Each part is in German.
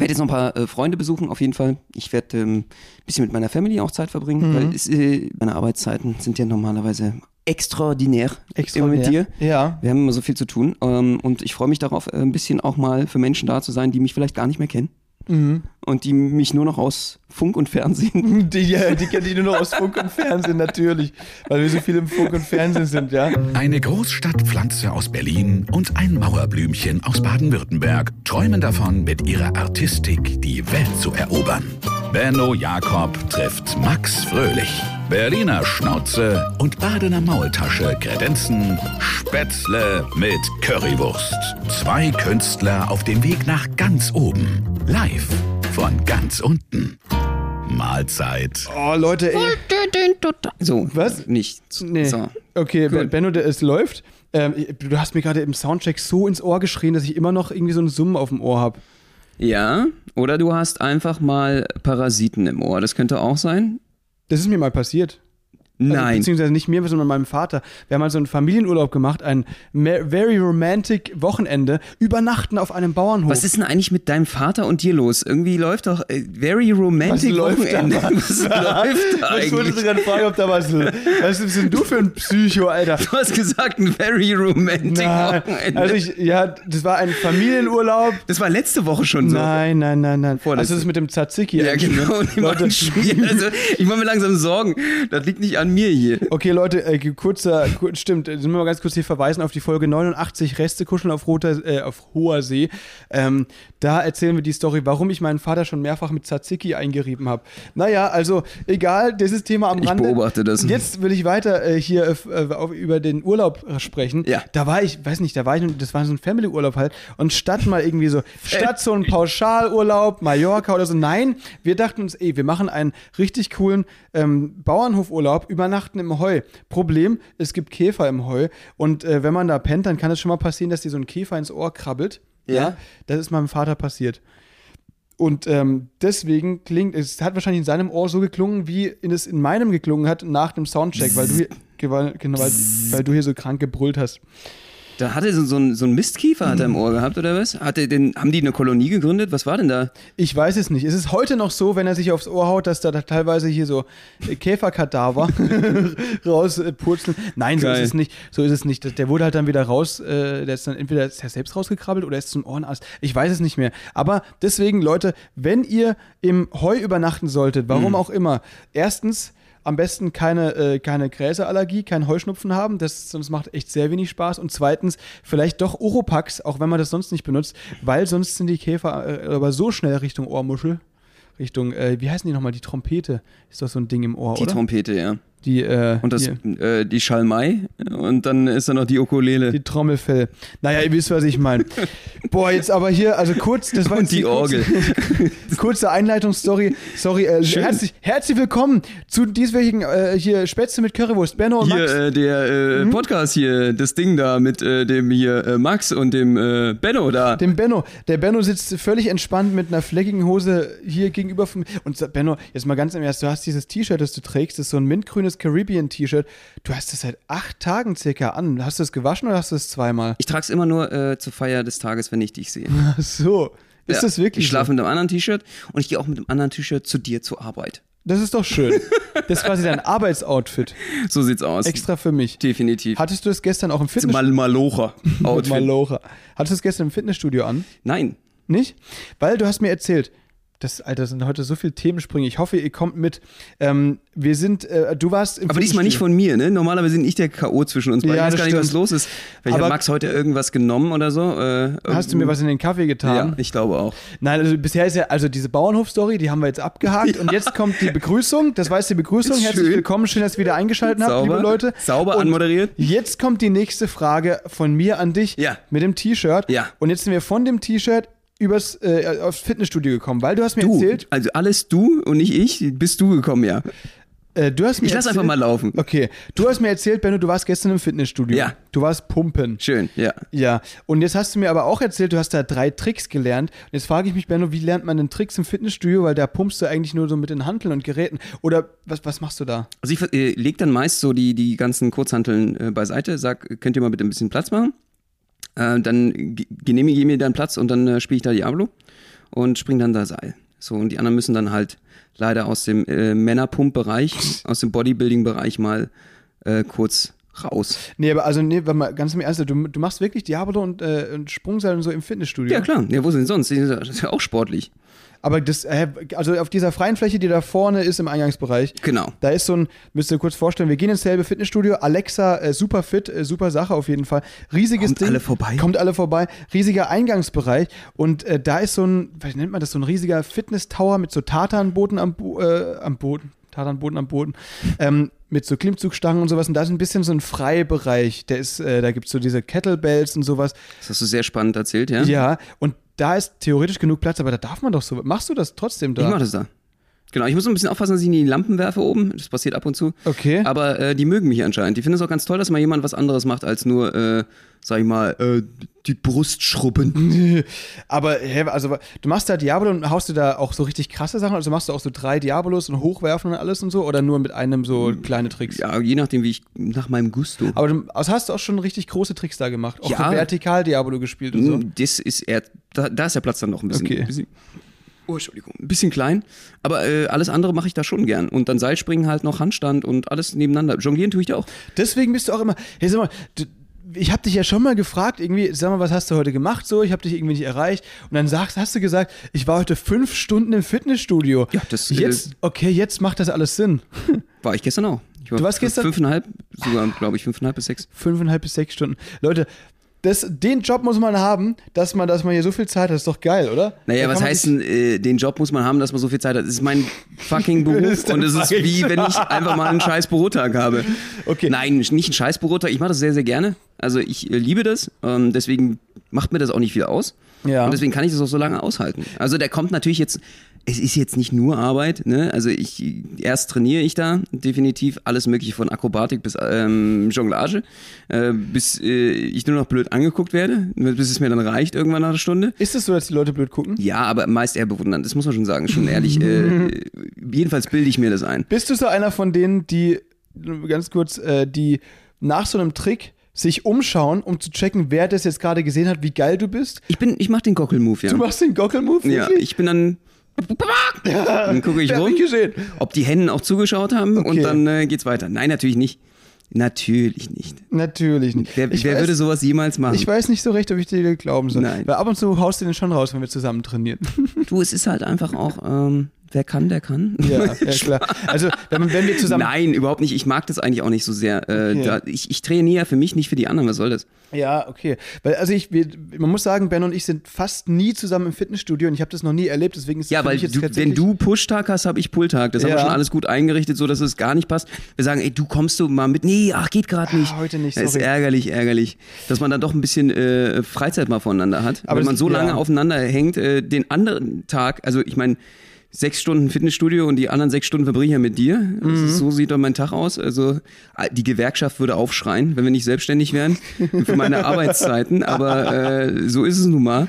werde jetzt noch ein paar äh, Freunde besuchen, auf jeden Fall. Ich werde ähm, ein bisschen mit meiner Family auch Zeit verbringen, Mhm. weil es, äh, meine Arbeitszeiten sind ja normalerweise extraordinär, Extraordinär. immer mit dir. Ja. Wir haben immer so viel zu tun ähm, und ich freue mich darauf, äh, ein bisschen auch mal für Menschen da zu sein, die mich vielleicht gar nicht mehr kennen Mhm. und die mich nur noch aus Funk und Fernsehen. Die, ja, die kennt die nur noch aus Funk und Fernsehen, natürlich. Weil wir so viel im Funk und Fernsehen sind, ja. Eine Großstadtpflanze aus Berlin und ein Mauerblümchen aus Baden-Württemberg träumen davon, mit ihrer Artistik die Welt zu erobern. Benno Jakob trifft Max Fröhlich. Berliner Schnauze und Badener Maultasche kredenzen Spätzle mit Currywurst. Zwei Künstler auf dem Weg nach ganz oben. Live von ganz unten. Mahlzeit. Oh, Leute, ey. So, Was? Nicht. Nee. So. Okay, Gut. Benno, der- es läuft. Ähm, du hast mir gerade im Soundcheck so ins Ohr geschrien, dass ich immer noch irgendwie so einen Summen auf dem Ohr habe. Ja, oder du hast einfach mal Parasiten im Ohr. Das könnte auch sein. Das ist mir mal passiert. Also, Nein. beziehungsweise nicht mir, sondern meinem Vater. Wir haben mal so einen Familienurlaub gemacht, ein very romantic Wochenende, übernachten auf einem Bauernhof. Was ist denn eigentlich mit deinem Vater und dir los? Irgendwie läuft doch äh, very romantic Was läuft da? Wochenende. Was läuft da Ich wollte eigentlich? gerade fragen, ob da was. Was bist denn du für ein Psycho, Alter? Du hast gesagt, ein very romantic Nein. Wochenende. Also ich, ja, das war ein Familienurlaub. das war letzte Woche schon so. Nein, nein, nein, nein. Vorletzte. Also das mit dem Tzatziki. Ja, genau. Also, ich mache mir langsam Sorgen. Das liegt nicht an mir hier. Okay, Leute, äh, kurzer, kur, stimmt, äh, sind wir mal ganz kurz hier verweisen auf die Folge 89 Reste kuscheln auf, roter, äh, auf hoher See. Ähm, da erzählen wir die Story, warum ich meinen Vater schon mehrfach mit Tzatziki eingerieben habe. Naja, also egal, dieses Thema am Ich Rande. beobachte das. Jetzt will ich weiter äh, hier äh, äh, auf, über den Urlaub sprechen. Ja. Da war ich, weiß nicht, da war ich, das war so ein Family-Urlaub halt. Und statt mal irgendwie so, statt so ein Pauschalurlaub, Mallorca oder so, nein, wir dachten uns, ey, wir machen einen richtig coolen ähm, Bauernhofurlaub, übernachten im Heu. Problem, es gibt Käfer im Heu. Und äh, wenn man da pennt, dann kann es schon mal passieren, dass dir so ein Käfer ins Ohr krabbelt. Ja. Das ist meinem Vater passiert. Und ähm, deswegen klingt, es hat wahrscheinlich in seinem Ohr so geklungen, wie es in meinem geklungen hat nach dem Soundcheck, weil du hier, weil, genau, weil, weil du hier so krank gebrüllt hast. Da hatte so, so, ein, so ein Mistkiefer hat er im Ohr gehabt, oder was? Hatte den, haben die eine Kolonie gegründet? Was war denn da? Ich weiß es nicht. Es ist heute noch so, wenn er sich aufs Ohr haut, dass da, teilweise hier so äh, Käferkadaver rauspurzeln. Nein, so Geil. ist es nicht. So ist es nicht. Der wurde halt dann wieder raus, äh, der ist dann entweder ist er selbst rausgekrabbelt oder ist zum Ohrenarzt. Ich weiß es nicht mehr. Aber deswegen, Leute, wenn ihr im Heu übernachten solltet, warum auch immer, erstens am besten keine, äh, keine Gräserallergie, keinen Heuschnupfen haben, das sonst macht echt sehr wenig Spaß. Und zweitens, vielleicht doch Oropax, auch wenn man das sonst nicht benutzt, weil sonst sind die Käfer äh, aber so schnell Richtung Ohrmuschel, Richtung, äh, wie heißen die nochmal, die Trompete, ist doch so ein Ding im Ohr, Die oder? Trompete, ja. Die, äh, Und das, äh, die Schalmei und dann ist da noch die Ukulele. die Trommelfell. Naja, ihr wisst, was ich meine. Boah, jetzt aber hier, also kurz, das war Und die kurze, kurze Einleitungsstory. Sorry, äh, herzlich, herzlich willkommen zu dieswöchigen äh, hier Spätzle mit Currywurst. Benno und Hier, Max. äh, der äh, Mhm. Podcast hier, das Ding da mit dem hier Max und dem Benno da. Dem Benno. Der Benno sitzt völlig entspannt mit einer fleckigen Hose hier gegenüber von mir. Und Benno, jetzt mal ganz im Ernst, du hast dieses T-Shirt, das du trägst, das ist so ein mintgrünes Caribbean-T-Shirt. Du hast das seit acht Tagen circa an. Hast du es gewaschen oder hast du es zweimal? Ich trage es immer nur äh, zur Feier des Tages, wenn ich dich sehe. Ach so. Ist Ja. das wirklich Ich schlafe so? mit einem anderen T-Shirt und ich gehe auch mit einem anderen T-Shirt zu dir zur Arbeit. Das ist doch schön. Das ist quasi dein Arbeitsoutfit. So sieht's aus. Extra für mich. Definitiv. Hattest du das gestern auch im Fitnessstudio? Mal Malocha. Outfit. Malocha. Hattest du das gestern im Fitnessstudio an? Nein. Nicht? Weil du hast mir erzählt, das, Alter, sind heute so viele Themensprünge. Ich hoffe, ihr kommt mit. Ähm, wir sind, äh, du warst im Aber diesmal nicht von mir, ne? Normalerweise bin ich der K.O. zwischen uns beiden. Ja, ich weiß gar nicht, was los ist. Vielleicht Aber- hat Max heute irgendwas genommen oder so. Äh, Hast du mir was in den Kaffee getan? Ja, ich glaube auch. Nein, also bisher ist ja, also diese Bauernhof-Story, die haben wir jetzt abgehakt. Und jetzt kommt die Begrüßung. Das war jetzt die Begrüßung. Ist Herzlich schön. willkommen. Schön, dass ihr wieder eingeschaltet habt, liebe Leute. Sauber Und anmoderiert. Jetzt kommt die nächste Frage von mir an dich. Ja. Mit dem T-Shirt. Ja. Und jetzt sind wir von dem T-Shirt übers äh, aufs Fitnessstudio gekommen, weil du hast mir Du, erzählt, also alles du und nicht ich, bist du gekommen, ja. äh, du hast mir Ich lass erzählt, einfach mal laufen. Okay, du hast mir erzählt, Benno, du warst gestern im Fitnessstudio. Ja. Du warst pumpen. Schön, ja. Ja, und jetzt hast du mir aber auch erzählt, du hast da drei Tricks gelernt. Und jetzt frage ich mich, Benno, wie lernt man denn Tricks im Fitnessstudio? Weil da pumpst du eigentlich nur so mit den Hanteln und Geräten. Oder was, was machst du da? Also ich äh, leg dann meist so die, die ganzen Kurzhanteln äh, beiseite, sag, könnt ihr mal bitte ein bisschen Platz machen? Äh, dann ge- genehmige ich mir dann Platz und dann äh, spiele ich da Diablo. und springe dann da Seil. So, und die anderen müssen dann halt leider aus dem äh, Männerpump-Bereich, aus dem Bodybuilding-Bereich mal äh, kurz raus. Nee, aber also, nee, warte mal, ganz im Ernst, du, du machst wirklich Diabolo und, äh, und Sprungseil und so im Fitnessstudio? Ja, klar. Ja, wo sind sonst? Das ist ja auch sportlich. Aber das, also auf dieser freien Fläche, die da vorne ist im Eingangsbereich, Genau. da ist so ein, müsst ihr kurz vorstellen, wir gehen ins selbe Fitnessstudio, Alexa, äh, super fit, äh, super Sache auf jeden Fall. Riesiges Kommt Ding. alle vorbei. Kommt alle vorbei. Riesiger Eingangsbereich und äh, da ist so ein, was nennt man das, so ein riesiger Fitness-Tower mit so Tatanboden am, äh, am Boden. Tatanboden am Boden. Ähm, mit so Klimmzugstangen und sowas. Und da ist ein bisschen so ein Freibereich. Der ist, äh, da gibt es so diese Kettlebells und sowas. Das hast du sehr spannend erzählt, ja? Ja, und da ist theoretisch genug Platz, aber da darf man doch so. Machst du das trotzdem da? Ich mach das da. Genau, ich muss ein bisschen aufpassen, dass ich in die Lampen werfe oben. Das passiert ab und zu. Okay. Aber äh, die mögen mich anscheinend. Die finden es auch ganz toll, dass mal jemand was anderes macht, als nur, äh, sag ich mal, äh, die Brust schrubben. Aber hä, also du machst da Diabolo und haust du da auch so richtig krasse Sachen? Also machst du auch so drei Diabolos und hochwerfen und alles und so? Oder nur mit einem so kleine Tricks? Ja, je nachdem, wie ich, nach meinem Gusto. Aber du also hast du auch schon richtig große Tricks da gemacht. Auch Ja. so vertikal Diabolo gespielt und so. Mm, Das ist eher, da, da ist der Platz dann noch ein bisschen, Okay. ein bisschen oh, Entschuldigung, ein bisschen klein. Aber äh, alles andere mache ich da schon gern. Und dann Seilspringen halt noch Handstand und alles nebeneinander. Jonglieren tue ich da auch. Deswegen bist du auch immer. Hey, sag mal, du, ich habe dich ja schon mal gefragt, irgendwie, sag mal, was hast du heute gemacht? So, ich habe dich irgendwie nicht erreicht. Und dann sagst, hast du gesagt, ich war heute fünf Stunden im Fitnessstudio. Ja, das, äh, Jetzt, okay, jetzt macht das alles Sinn. War ich gestern auch. Ich war Du warst gestern- Fünfeinhalb, sogar, glaube ich, fünfeinhalb bis sechs. Fünfeinhalb bis sechs Stunden. Leute, das, den Job muss man haben, dass man, dass man hier so viel Zeit hat. Das ist doch geil, oder? Naja, was heißt denn, äh, den Job muss man haben, dass man so viel Zeit hat? Das ist mein fucking Beruf und es ist wie, wenn ich einfach mal einen scheiß Bürotag habe. Okay. Nein, nicht einen scheiß Bürotag. Ich mache das sehr, sehr gerne. Also ich äh, liebe das. Ähm, deswegen macht mir das auch nicht viel aus. Ja. Und deswegen kann ich das auch so lange aushalten. Also der kommt natürlich jetzt, es ist jetzt nicht nur Arbeit, ne? Also ich, erst trainiere ich da definitiv alles mögliche von Akrobatik bis ähm, Jonglage, äh, bis äh, ich nur noch blöd angeguckt werde, bis es mir dann reicht irgendwann nach einer Stunde. Ist es so, dass die Leute blöd gucken? Ja, aber meist eher bewundernd, das muss man schon sagen, schon ehrlich. Äh, jedenfalls bilde ich mir das ein. Bist du so einer von denen, die, ganz kurz, äh, die nach so einem Trick sich umschauen, um zu checken, wer das jetzt gerade gesehen hat, wie geil du bist? Ich bin, ich mach den Gockel-Move, ja. Du machst den Gockel-Move, ja, ich bin dann. Dann gucke ich rum, ob die Hennen auch zugeschaut haben Okay. und dann äh, geht's weiter. Nein, natürlich nicht. Natürlich nicht. Natürlich nicht. Wer, ich wer weiß, würde sowas jemals machen? Ich weiß nicht so recht, ob ich dir glauben soll. Nein. Weil ab und zu haust du den schon raus, wenn wir zusammen trainieren. du, es ist halt einfach auch, ähm, wer kann, der kann. ja, ja, klar. Also, wenn, wenn wir zusammen. Nein, überhaupt nicht. Ich mag das eigentlich auch nicht so sehr. Äh, Okay. da, ich, ich trainiere ja für mich, nicht für die anderen. Was soll das? Ja, okay. Weil, also ich, wir, man muss sagen, Ben und ich sind fast nie zusammen im Fitnessstudio und ich habe das noch nie erlebt, deswegen ist es Ja, weil du, wenn du Pushtag hast, habe ich Pulltag. Das haben wir Ja. schon alles gut eingerichtet, so dass es gar nicht passt. Wir sagen, ey, du kommst du mal mit. Nee, ach, geht gerade nicht. Ah, heute nicht, Das ist sorry. ärgerlich, ärgerlich. Dass man dann doch ein bisschen äh, Freizeit mal voneinander hat. Aber wenn man so ja. lange aufeinander hängt, äh, den anderen Tag, also ich meine, sechs Stunden Fitnessstudio und die anderen sechs Stunden verbringe ich ja mit dir. Das Mhm. ist, so sieht doch mein Tag aus. Also äh, die Gewerkschaft würde aufschreien, wenn wir nicht selbstständig wären für meine Arbeitszeiten. Aber äh, so ist es nun mal.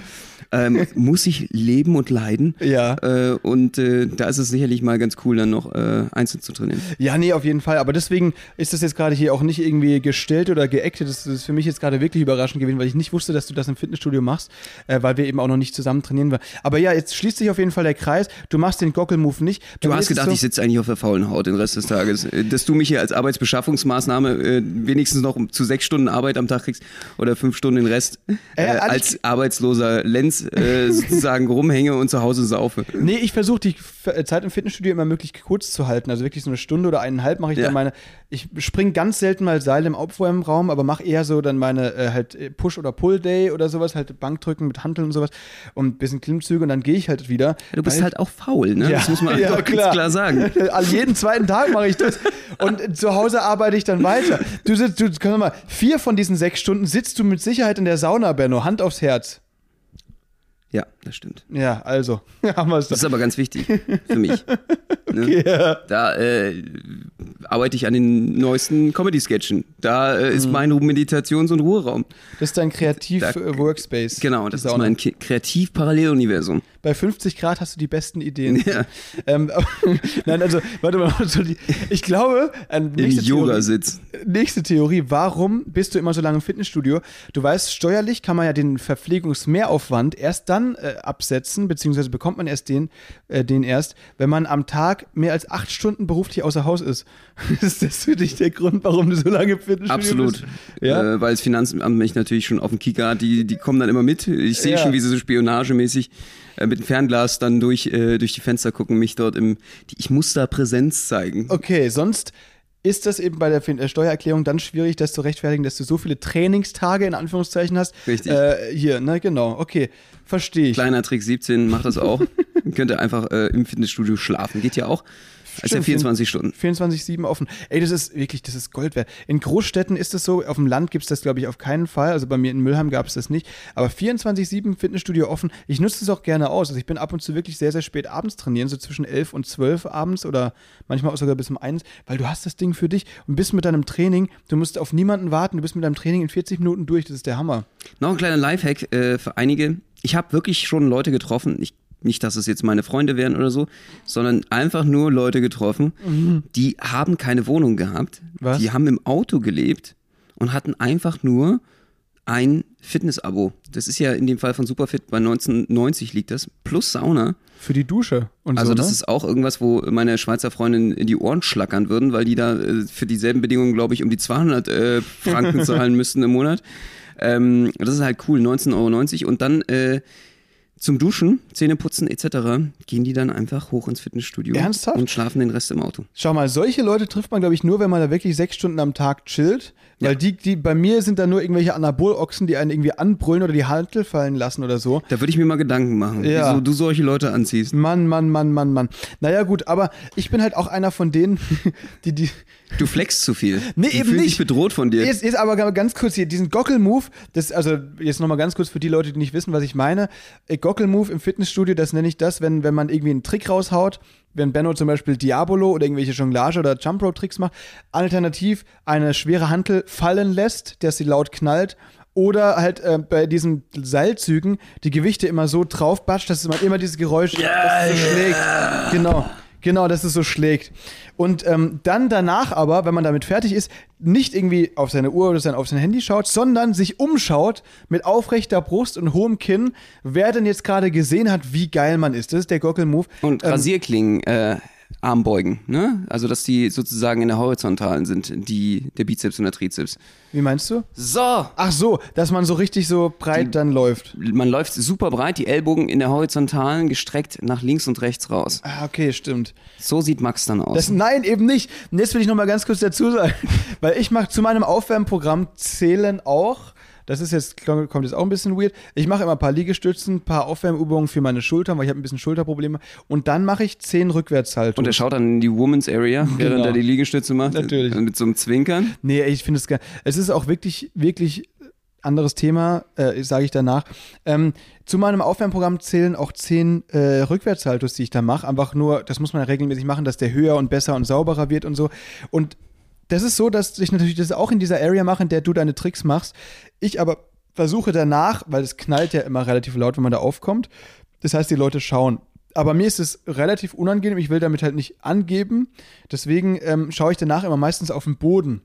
Ähm, muss ich leben und leiden. Ja. Äh, und äh, da ist es sicherlich mal ganz cool, dann noch äh, einzeln zu trainieren. Ja, nee, auf jeden Fall. Aber deswegen ist das jetzt gerade hier auch nicht irgendwie gestellt oder geactet. Das ist für mich jetzt gerade wirklich überraschend gewesen, weil ich nicht wusste, dass du das im Fitnessstudio machst, äh, weil wir eben auch noch nicht zusammen trainieren. Aber ja, jetzt schließt sich auf jeden Fall der Kreis. Du machst den Gockel-Move nicht. Bei Du hast gedacht, so, ich sitze eigentlich auf der faulen Haut den Rest des Tages. Äh, Dass du mich hier als Arbeitsbeschaffungsmaßnahme äh, wenigstens noch zu sechs Stunden Arbeit am Tag kriegst oder fünf Stunden den Rest als arbeitsloser Lenz äh, sozusagen rumhänge und zu Hause saufe. Nee, ich versuche die äh, Zeit im Fitnessstudio immer möglichst kurz zu halten. Also wirklich so eine Stunde oder eineinhalb mache ich Ja. dann meine. Ich springe ganz selten mal Seil im Aufwärmraum, aber mache eher so dann meine äh, halt äh, Push- oder Pull-Day oder sowas, halt Bankdrücken mit Hanteln und sowas und ein bisschen Klimmzüge und dann gehe ich halt wieder. Ja, du bist halt auch faul, ne? das muss man ja, einfach ganz klar sagen. All jeden zweiten Tag mache ich das. Und zu Hause arbeite ich dann weiter. Du sitzt, du, können wir mal, vier von diesen sechs Stunden sitzt du mit Sicherheit in der Sauna, Benno. Hand aufs Herz. Ja, das stimmt. Ja, also. haben wir es Das ist aber ganz wichtig für mich. Ne? Ja. Da äh, arbeite ich an den neuesten Comedy-Sketchen. Da äh, Mhm. ist mein Meditations- und Ruheraum. Das ist dein Kreativ-Workspace. Genau, das ist mein Kreativ-Paralleluniversum. Bei 50 Grad hast du die besten Ideen. Ja. Ähm, nein, also, warte mal, ich glaube, ähm, Im nächste Theorie- Yogasitz. Nächste Theorie, warum bist du immer so lange im Fitnessstudio? Du weißt, steuerlich kann man ja den Verpflegungsmehraufwand erst dann äh, absetzen, beziehungsweise bekommt man erst den, äh, den erst, wenn man am Tag mehr als acht Stunden beruflich außer Haus ist. ist das für dich der Grund, warum du so lange im Fitnessstudio Absolut. bist? Ja? Äh, weil das Finanzamt mich natürlich schon auf dem Kicker hat. Die, die kommen dann immer mit. Ich sehe Ja. schon, wie sie so spionagemäßig äh, mit dem Fernglas dann durch, äh, durch die Fenster gucken, mich dort im. Die, ich muss da Präsenz zeigen. Okay, sonst ist das eben bei der äh, Steuererklärung dann schwierig, das zu rechtfertigen, dass du so viele Trainingstage in Anführungszeichen hast. Richtig. Äh, hier, ne, genau. Okay, verstehe ich. Kleiner Trick 17 macht das auch. Könnt ihr einfach äh, im Fitnessstudio schlafen. Geht ja auch. Also Stimmt, 24 Stunden. 24-7 offen. Ey, das ist wirklich, das ist Gold wert. In Großstädten ist das so, auf dem Land gibt es das, glaube ich, auf keinen Fall. Also bei mir in Müllheim gab es das nicht. Aber 24-7 Fitnessstudio offen. Ich nutze das auch gerne aus. Also ich bin ab und zu wirklich sehr, sehr spät abends trainieren, so zwischen 11 und 12 abends oder manchmal auch sogar bis um 1, weil du hast das Ding für dich und bist mit deinem Training, du musst auf niemanden warten, du bist mit deinem Training in 40 Minuten durch. Das ist der Hammer. Noch ein kleiner Lifehack äh, für einige. Ich habe wirklich schon Leute getroffen. Ich, nicht, dass es jetzt meine Freunde wären oder so, sondern einfach nur Leute getroffen, die haben keine Wohnung gehabt. Was? Die haben im Auto gelebt und hatten einfach nur ein Fitness-Abo. Das ist ja in dem Fall von Superfit bei 1990 liegt das, plus Sauna. Für die Dusche und Also so. das ne? ist auch irgendwas, wo meine Schweizer Freundin in die Ohren schlackern würden, weil die da äh, für dieselben Bedingungen, glaube ich, um die 200 äh, Franken zahlen müssten im Monat. Ähm, das ist halt cool, 19,90 Euro. Und dann äh, zum Duschen, Zähneputzen etc. gehen die dann einfach hoch ins Fitnessstudio Ernsthaft? und schlafen den Rest im Auto. Schau mal, solche Leute trifft man, glaube ich, nur, wenn man da wirklich sechs Stunden am Tag chillt. Weil die, die, bei mir sind da nur irgendwelche Anabolochsen, die einen irgendwie anbrüllen oder die Hantel fallen lassen oder so. Da würde ich mir mal Gedanken machen, Ja. wieso du solche Leute anziehst. Mann, Mann, Mann, Mann, Mann. Naja, gut, aber ich bin halt auch einer von denen, die, die. Du flexst zu viel. Nee, die eben nicht. sich bedroht von dir. Ist, ist aber ganz kurz hier, diesen Gockel-Move, das, also jetzt nochmal ganz kurz für die Leute, die nicht wissen, was ich meine. Äh, Gockel-Move im Fitnessstudio, das nenne ich das, wenn, wenn man irgendwie einen Trick raushaut, wenn Benno zum Beispiel Diabolo oder irgendwelche Jonglage oder Jump Rope Tricks macht, alternativ eine schwere Hantel fallen lässt, dass sie laut knallt. Oder halt äh, bei diesen Seilzügen die Gewichte immer so draufbatscht, dass man immer dieses Geräusch dass es so schlägt. Genau. Genau, dass es so schlägt. Und ähm, dann danach aber, wenn man damit fertig ist, nicht irgendwie auf seine Uhr oder sein, auf sein Handy schaut, sondern sich umschaut mit aufrechter Brust und hohem Kinn, wer denn jetzt gerade gesehen hat, wie geil man ist. Das ist der Gockel-Move. Und Ähm, Rasierklingen, äh, Armbeugen, ne? Also, dass die sozusagen in der Horizontalen sind, die, der Bizeps und der Trizeps. Wie meinst du? So! Ach so, dass man so richtig so breit dann läuft. Man läuft super breit, die Ellbogen in der Horizontalen gestreckt nach links und rechts raus. Ah, okay, stimmt. So sieht Max dann aus. Das, nein, eben nicht. Und jetzt will ich noch mal ganz kurz dazu sagen, weil ich mache zu meinem Aufwärmprogramm zählen auch. Das ist jetzt kommt jetzt auch ein bisschen weird. Ich mache immer ein paar Liegestützen, ein paar Aufwärmübungen für meine Schultern, weil ich habe ein bisschen Schulterprobleme. Und dann mache ich zehn Rückwärtshaltungen. und er schaut dann in die Woman's Area, während Genau. er die Liegestütze macht. Natürlich. Mit so einem Zwinkern. Nee, ich finde es geil. Es ist auch wirklich, wirklich anderes Thema, äh, sage ich danach. Ähm, zu meinem Aufwärmprogramm zählen auch zehn äh, Rückwärtshaltos, die ich da mache. Einfach nur, das muss man ja regelmäßig machen, dass der höher und besser und sauberer wird und so. Und das ist so, dass ich natürlich das auch in dieser Area mache, in der du deine Tricks machst. Ich aber versuche danach, weil es knallt ja immer relativ laut, wenn man da aufkommt. Das heißt, die Leute schauen. Aber mir ist es relativ unangenehm. Ich will damit halt nicht angeben. Deswegen ähm, schaue ich danach immer meistens auf den Boden,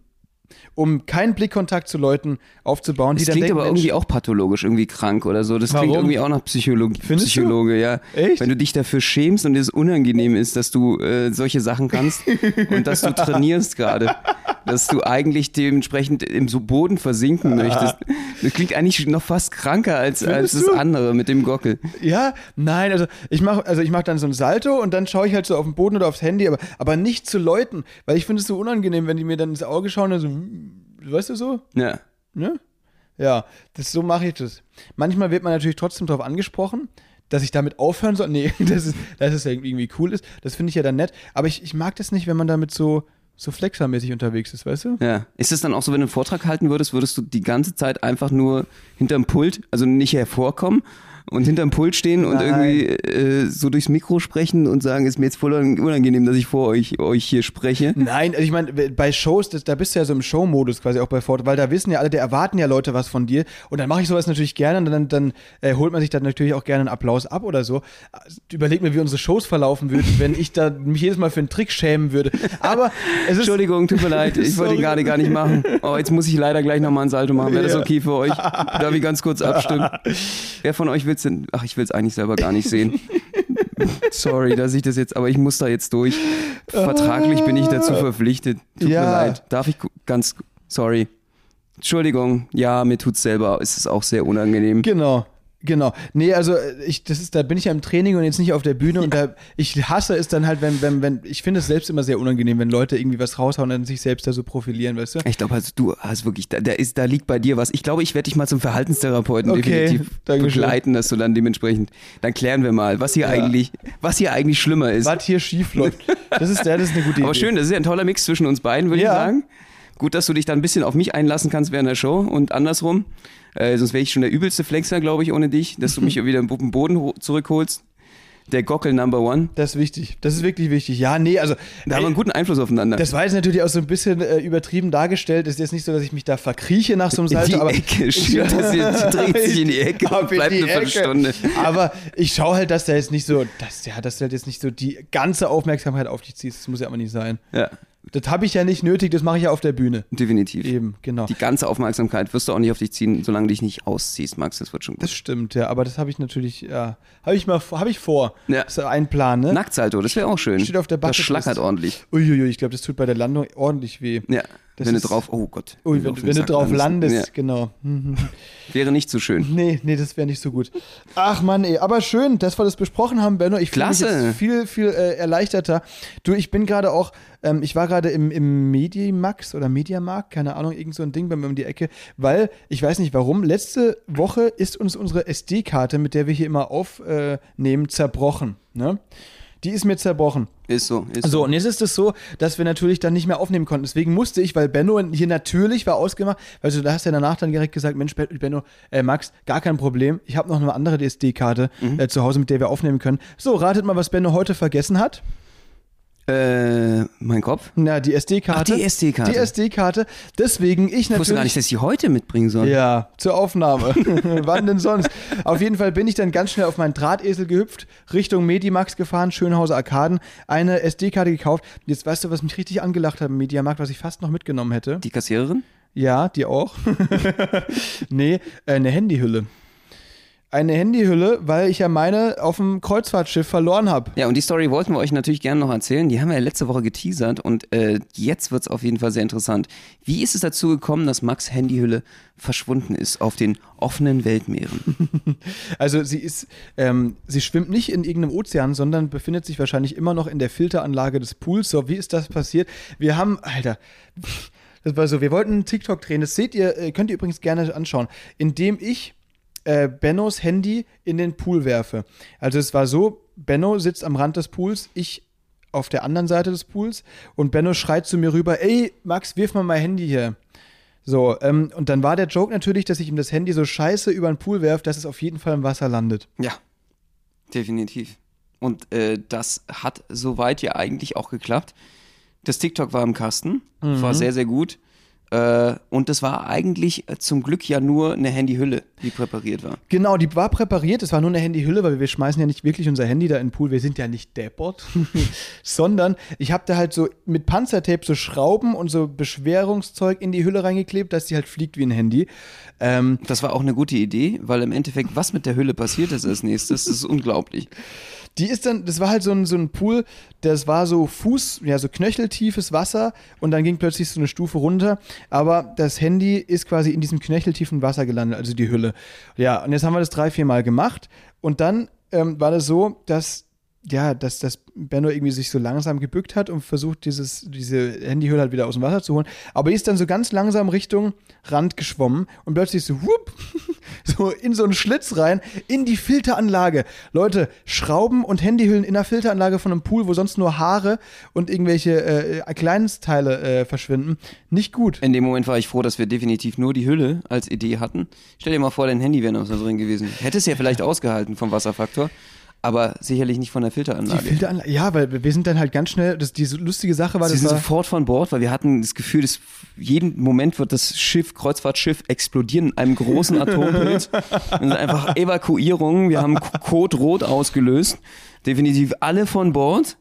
um keinen Blickkontakt zu Leuten aufzubauen, die Das dann klingt denken, aber Mensch, irgendwie auch pathologisch, irgendwie krank oder so. Das klingt Warum? irgendwie auch nach Psycholo Findest du? Psychologe, ja. Echt? Wenn du dich dafür schämst und es unangenehm ist, dass du äh, solche Sachen kannst und dass du trainierst gerade, dass du eigentlich dementsprechend im so Boden versinken möchtest. Das klingt eigentlich noch fast kranker als, als das du? andere mit dem Gockel. Ja, nein, also ich mache also ich mach dann so ein Salto und dann schaue ich halt so auf den Boden oder aufs Handy, aber, aber nicht zu Leuten, weil ich finde es so unangenehm, wenn die mir dann ins Auge schauen und so, weißt du so? Ja. Ne? Ja, das, so mache ich das. Manchmal wird man natürlich trotzdem darauf angesprochen, dass ich damit aufhören soll. Nee, das ist, dass es ja irgendwie cool ist. Das finde ich ja dann nett. Aber ich, ich mag das nicht, wenn man damit so, so flexermäßig unterwegs ist, weißt du? Ja. Ist es dann auch so, wenn du einen Vortrag halten würdest, würdest du die ganze Zeit einfach nur hinterm Pult, also nicht hervorkommen und hinterm Pult stehen und Nein. irgendwie äh, so durchs Mikro sprechen und sagen, ist mir jetzt voll unangenehm, dass ich vor euch, euch hier spreche. Nein, also ich meine, bei Shows, das, da bist du ja so im Show-Modus quasi auch bei Ford, weil da wissen ja alle, da erwarten ja Leute was von dir. Und dann mache ich sowas natürlich gerne und dann, dann äh, holt man sich dann natürlich auch gerne einen Applaus ab oder so. Überleg mir, wie unsere Shows verlaufen würden, wenn ich da mich jedes Mal für einen Trick schämen würde. Aber es ist. Entschuldigung, tut mir leid, ich wollte ihn gerade gar nicht machen. Oh, jetzt muss ich leider gleich nochmal ein Salto machen. Wäre das okay für euch? Darf ich ganz kurz abstimmen? Wer von euch will's denn? Ach, ich will es eigentlich selber gar nicht sehen. Sorry, dass ich das jetzt, aber ich muss da jetzt durch. Vertraglich bin ich dazu verpflichtet. Tut Ja. mir leid. Darf ich ganz, sorry. Entschuldigung, ja, mir tut's selber, es ist auch sehr unangenehm. Genau. Genau. Nee, also äh, ich, das ist, da bin ich ja im Training und jetzt nicht auf der Bühne und da, ich hasse es dann halt, wenn, wenn, wenn, ich finde es selbst immer sehr unangenehm, wenn Leute irgendwie was raushauen und sich selbst da so profilieren, weißt du? Ich glaube, also du hast wirklich, da, da, ist, da liegt bei dir was. Ich glaube, ich werde dich mal zum Verhaltenstherapeuten Okay, definitiv Dankeschön. begleiten, dass du dann dementsprechend, dann klären wir mal, was hier eigentlich, was hier eigentlich schlimmer ist. Was hier schief läuft. Das ist, ja, das ist eine gute Aber Idee. schön, das ist ja ein toller Mix zwischen uns beiden, würde Ja. ich sagen. Gut, dass du dich dann ein bisschen auf mich einlassen kannst während der Show und andersrum. Äh, sonst wäre ich schon der übelste Flexer, glaube ich, ohne dich, dass du mich wieder den Boden ho- zurückholst. Der Gockel Number One. Das ist wichtig. Das ist wirklich wichtig. Ja, nee, also. Da haben wir einen guten Einfluss aufeinander. Das war jetzt natürlich auch so ein bisschen äh, übertrieben dargestellt. Es ist jetzt nicht so, dass ich mich da verkrieche nach so einem in Salto, die aber. Ecke. Schön, dass ihr dreht sich in die Ecke und bleibt eine. Viertelstunde. Aber ich schaue halt, dass da jetzt nicht so, dass, ja, dass du halt jetzt nicht so die ganze Aufmerksamkeit auf dich ziehst. Das muss ja aber nicht sein. Ja, Das habe ich ja nicht nötig, das mache ich ja auf der Bühne. definitiv. Eben, genau. Die ganze Aufmerksamkeit wirst du auch nicht auf dich ziehen, solange du dich nicht ausziehst, Max. Das wird schon gut. Das stimmt, ja, aber das habe ich natürlich, ja, habe ich mal, habe ich vor. Ja. Das ist ein Plan, ne? Nacktsalto, das wäre auch schön. Steht auf der Das Bucketlist. schlackert ordentlich. Uiuiui, ich glaube, das tut bei der Landung ordentlich weh. Ja, Das wenn du drauf, oh Gott. Du wenn, wenn du drauf landest, Ja, genau. Mhm. wäre nicht so schön. Nee, nee, das wäre nicht so gut. Ach Mann, ey, aber schön, dass wir das besprochen haben, Benno. Ich fühle mich jetzt viel, viel äh, erleichterter. Du, ich bin gerade auch, ähm, ich war gerade im, im Medimax oder Mediamarkt, keine Ahnung, irgend so ein Ding bei mir um die Ecke, weil, ich weiß nicht warum, letzte Woche ist uns unsere SD-Karte, mit der wir hier immer aufnehmen, zerbrochen. Ne? Die ist mir zerbrochen. Ist so. Ist So, und jetzt ist es so, dass wir natürlich dann nicht mehr aufnehmen konnten. Deswegen musste ich, weil Benno hier natürlich war ausgemacht, weil du da hast ja danach dann direkt gesagt, Mensch, Ben- Benno, äh, Max, gar kein Problem. Ich habe noch eine andere SD-Karte äh, zu Hause, mit der wir aufnehmen können. So, ratet mal, was Benno heute vergessen hat. Äh, mein Kopf? Na, die SD-Karte. Ach, die SD-Karte. Die SD-Karte. Deswegen ich Ich wusste gar natürlich. nicht, dass ich die heute mitbringen soll. Ja, zur Aufnahme. Wann denn sonst? Auf jeden Fall bin ich dann ganz schnell auf meinen Drahtesel gehüpft, Richtung Medimax gefahren, Schönhauser Arkaden, eine SD-Karte gekauft. Jetzt weißt du, was mich richtig angelacht hat im Mediamarkt, was ich fast noch mitgenommen hätte. Die Kassiererin? Ja, die auch. nee, äh, eine Handyhülle. Eine Handyhülle, weil ich ja meine auf dem Kreuzfahrtschiff verloren habe. Ja, und die Story wollten wir euch natürlich gerne noch erzählen. Die haben wir ja letzte Woche geteasert und äh, jetzt wird's auf jeden Fall sehr interessant. Wie ist es dazu gekommen, dass Max Handyhülle verschwunden ist auf den offenen Weltmeeren? Also sie ist, ähm, sie schwimmt nicht in irgendeinem Ozean, sondern befindet sich wahrscheinlich immer noch in der Filteranlage des Pools. So, wie ist das passiert? Wir haben, Alter, das war so, wir wollten einen TikTok drehen. Das seht ihr, äh, könnt ihr übrigens gerne anschauen, indem ich äh, Bennos Handy in den Pool werfe. Also es war so, Benno sitzt am Rand des Pools, ich auf der anderen Seite des Pools und Benno schreit zu mir rüber, ey, Max, wirf mal mein Handy hier. So, ähm, und dann war der Joke natürlich, dass ich ihm das Handy so scheiße über den Pool werfe, dass es auf jeden Fall im Wasser landet. ja, definitiv. Und äh, das hat soweit ja eigentlich auch geklappt. Das TikTok war im Kasten, war sehr, sehr gut. Äh, und das war eigentlich äh, zum Glück ja nur eine Handyhülle, die präpariert war. Genau, die war präpariert, es war nur eine Handyhülle, weil wir schmeißen ja nicht wirklich unser Handy da in den Pool, wir sind ja nicht deppert, sondern ich habe da halt so mit Panzertape so Schrauben und so Beschwerungszeug in die Hülle reingeklebt, dass die halt fliegt wie ein Handy. Ähm, Das war auch eine gute Idee, weil im Endeffekt, was mit der Hülle passiert ist als nächstes, das ist unglaublich. Die ist dann, das war halt so ein, so ein Pool, das war so Fuß, ja, so knöcheltiefes Wasser und dann ging plötzlich so eine Stufe runter, aber das Handy ist quasi in diesem knöcheltiefen Wasser gelandet, also die Hülle. Ja, und jetzt haben wir das drei, vier Mal gemacht und dann ähm, war das so, dass ja, dass, dass Benno irgendwie sich so langsam gebückt hat und versucht, dieses, diese Handyhülle halt wieder aus dem Wasser zu holen. Aber die ist dann so ganz langsam Richtung Rand geschwommen und plötzlich so, whoop, so in so einen Schlitz rein, in die Filteranlage. Leute, Schrauben und Handyhüllen in der Filteranlage von einem Pool, wo sonst nur Haare und irgendwelche äh, Kleinsteile äh, verschwinden. Nicht gut. In dem Moment war ich froh, dass wir definitiv nur die Hülle als Idee hatten. Stell dir mal vor, dein Handy wäre noch so drin gewesen. Hätte es ja vielleicht ausgehalten vom Wasserfaktor, aber sicherlich nicht von der Filteranlage. Die Filteranlage, ja, weil wir sind dann halt ganz schnell, das, diese lustige Sache war, Sie das sind war, sofort von Bord, weil wir hatten das Gefühl, dass jeden Moment wird das Schiff, Kreuzfahrtschiff explodieren in einem großen Atompilz. Und sind einfach Evakuierungen. Wir haben Code Rot ausgelöst. Definitiv alle von Bord,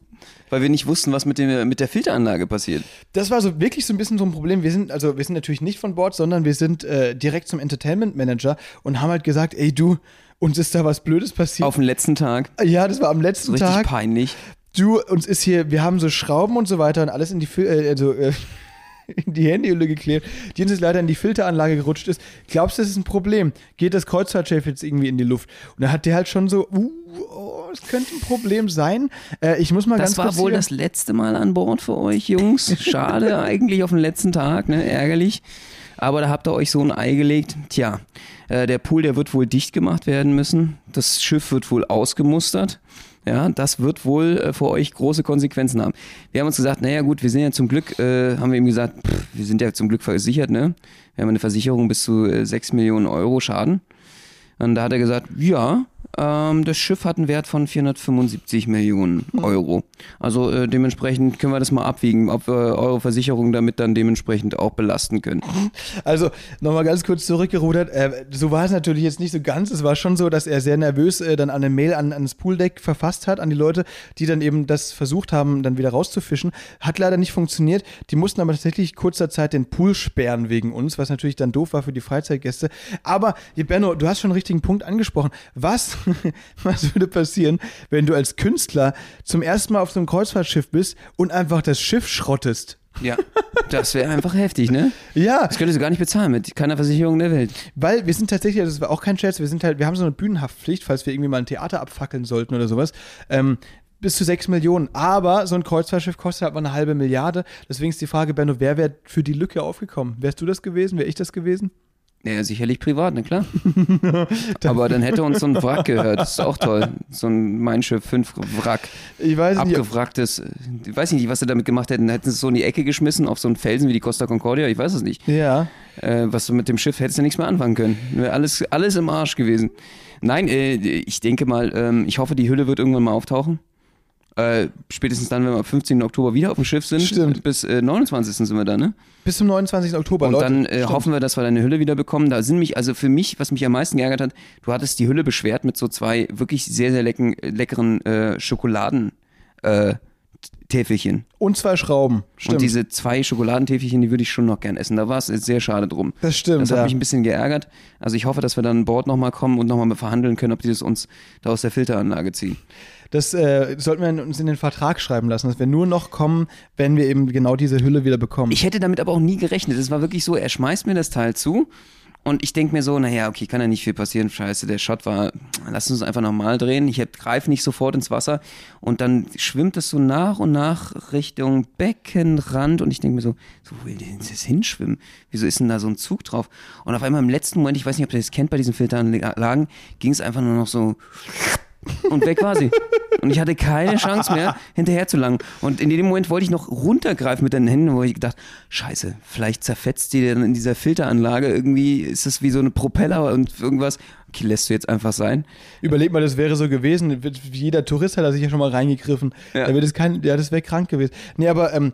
weil wir nicht wussten, was mit, dem, mit der Filteranlage passiert. das war so wirklich so ein bisschen so ein Problem. Wir sind, also wir sind natürlich nicht von Bord, sondern wir sind äh, direkt zum Entertainment Manager und haben halt gesagt, ey du, uns ist da was Blödes passiert. Auf den letzten Tag. ja, das war am letzten Richtig Tag. peinlich. Du, uns ist hier, wir haben so Schrauben und so weiter und alles in die, äh, also, äh, in die Handyhülle geklebt, die uns jetzt leider in die Filteranlage gerutscht ist. Glaubst du, das ist ein Problem? Geht das Kreuzfahrtschiff jetzt irgendwie in die Luft? Und da hat der halt schon so, uh, oh, es könnte ein Problem sein. Äh, ich muss mal Das ganz war kurz wohl hier- das letzte Mal an Bord für euch, Jungs. Schade eigentlich auf den letzten Tag, ne? Ärgerlich. Aber da habt ihr euch so ein Ei gelegt. Tja, äh, der Pool, der wird wohl dicht gemacht werden müssen. Das Schiff wird wohl ausgemustert. Ja, das wird wohl äh, für euch große Konsequenzen haben. Wir haben uns gesagt, naja gut, wir sind ja zum Glück, äh, haben wir ihm gesagt, pff, wir sind ja zum Glück versichert, ne? Wir haben eine Versicherung bis zu äh, 6 Millionen Euro Schaden. Und da hat er gesagt, ja, ähm, das Schiff hat einen Wert von 475 Millionen Euro. Also äh, dementsprechend können wir das mal abwiegen, ob wir eure Versicherung damit dann dementsprechend auch belasten können. Also, nochmal ganz kurz zurückgerudert. Äh, so war es natürlich jetzt nicht so ganz. Es war schon so, dass er sehr nervös äh, dann eine Mail an, an das Pooldeck verfasst hat, an die Leute, die dann eben das versucht haben, dann wieder rauszufischen. Hat leider nicht funktioniert. Die mussten aber tatsächlich kurzer Zeit den Pool sperren wegen uns, was natürlich dann doof war für die Freizeitgäste. Aber, Benno, du hast schon einen richtigen Punkt angesprochen. Was, was würde passieren, wenn du als Künstler zum ersten Mal auf so einem Kreuzfahrtschiff bist und einfach das Schiff schrottest? Ja, das wäre einfach heftig, ne? Ja, Das könntest du gar nicht bezahlen mit keiner Versicherung der Welt. Weil wir sind tatsächlich, also das war auch kein Scherz, wir sind halt, wir haben so eine Bühnenhaftpflicht, falls wir irgendwie mal ein Theater abfackeln sollten oder sowas. Ähm, bis zu 6 Millionen. Aber so ein Kreuzfahrtschiff kostet halt mal eine halbe Milliarde. Deswegen ist die Frage, Benno, wer wäre für die Lücke aufgekommen? Wärst du das gewesen? Wäre ich das gewesen? Ja, sicherlich privat, ne klar. Aber dann hätte uns so ein Wrack gehört. Das ist auch toll. So ein Mein Schiff 5 Wrack. Ich weiß nicht. Abgewracktes. Ich weiß nicht, was sie damit gemacht hätten. Hätten sie es so in die Ecke geschmissen auf so einen Felsen wie die Costa Concordia? Ich weiß es nicht. Ja. Äh, was du mit dem Schiff hättest du nichts mehr anfangen können. Wäre alles, alles im Arsch gewesen. Nein, äh, ich denke mal, ähm, ich hoffe, die Hülle wird irgendwann mal auftauchen. Äh, spätestens dann, wenn wir am 15. Oktober wieder auf dem Schiff sind. Stimmt. Bis äh, 29. sind wir da, ne? Bis zum 29. Oktober, Und Leute. dann äh, hoffen wir, dass wir deine Hülle wieder bekommen. Da sind mich, also für mich, was mich am meisten geärgert hat, du hattest die Hülle beschwert mit so zwei wirklich sehr, sehr lecken, leckeren äh, Schokoladen. Täfelchen. Und zwei Schrauben. Stimmt. Und diese zwei Schokoladentäfelchen, die würde ich schon noch gern essen. Da war es sehr schade drum. das stimmt. Das hat ja. mich ein bisschen geärgert. Also ich hoffe, dass wir dann an Bord nochmal kommen und nochmal verhandeln können, ob die das uns da aus der Filteranlage ziehen. Das äh, sollten wir uns in den Vertrag schreiben lassen, dass wir nur noch kommen, wenn wir eben genau diese Hülle wieder bekommen. Ich hätte damit aber auch nie gerechnet. Es war wirklich so, er schmeißt mir das Teil zu und ich denke mir so, naja, okay, kann ja nicht viel passieren. Scheiße, der Shot war, lass uns einfach nochmal drehen. Ich greife nicht sofort ins Wasser und dann schwimmt es so nach und nach Richtung Beckenrand und ich denke mir so, so wo will denn das hinschwimmen? Wieso ist denn da so ein Zug drauf? Und auf einmal im letzten Moment, ich weiß nicht, ob ihr das kennt bei diesen Filteranlagen, ging es einfach nur noch so und weg war sie. Und ich hatte keine Chance mehr, hinterher zu langen. Und in dem Moment wollte ich noch runtergreifen mit den Händen, wo ich gedacht, scheiße, vielleicht zerfetzt die dann in dieser Filteranlage. Irgendwie ist das wie so eine Propeller und irgendwas. Okay, lässt du jetzt einfach sein. Überleg mal, das wäre so gewesen. Jeder Tourist hat da sicher schon mal reingegriffen. Ja. Da wird es kein, ja, das wäre krank gewesen. Nee, aber ähm,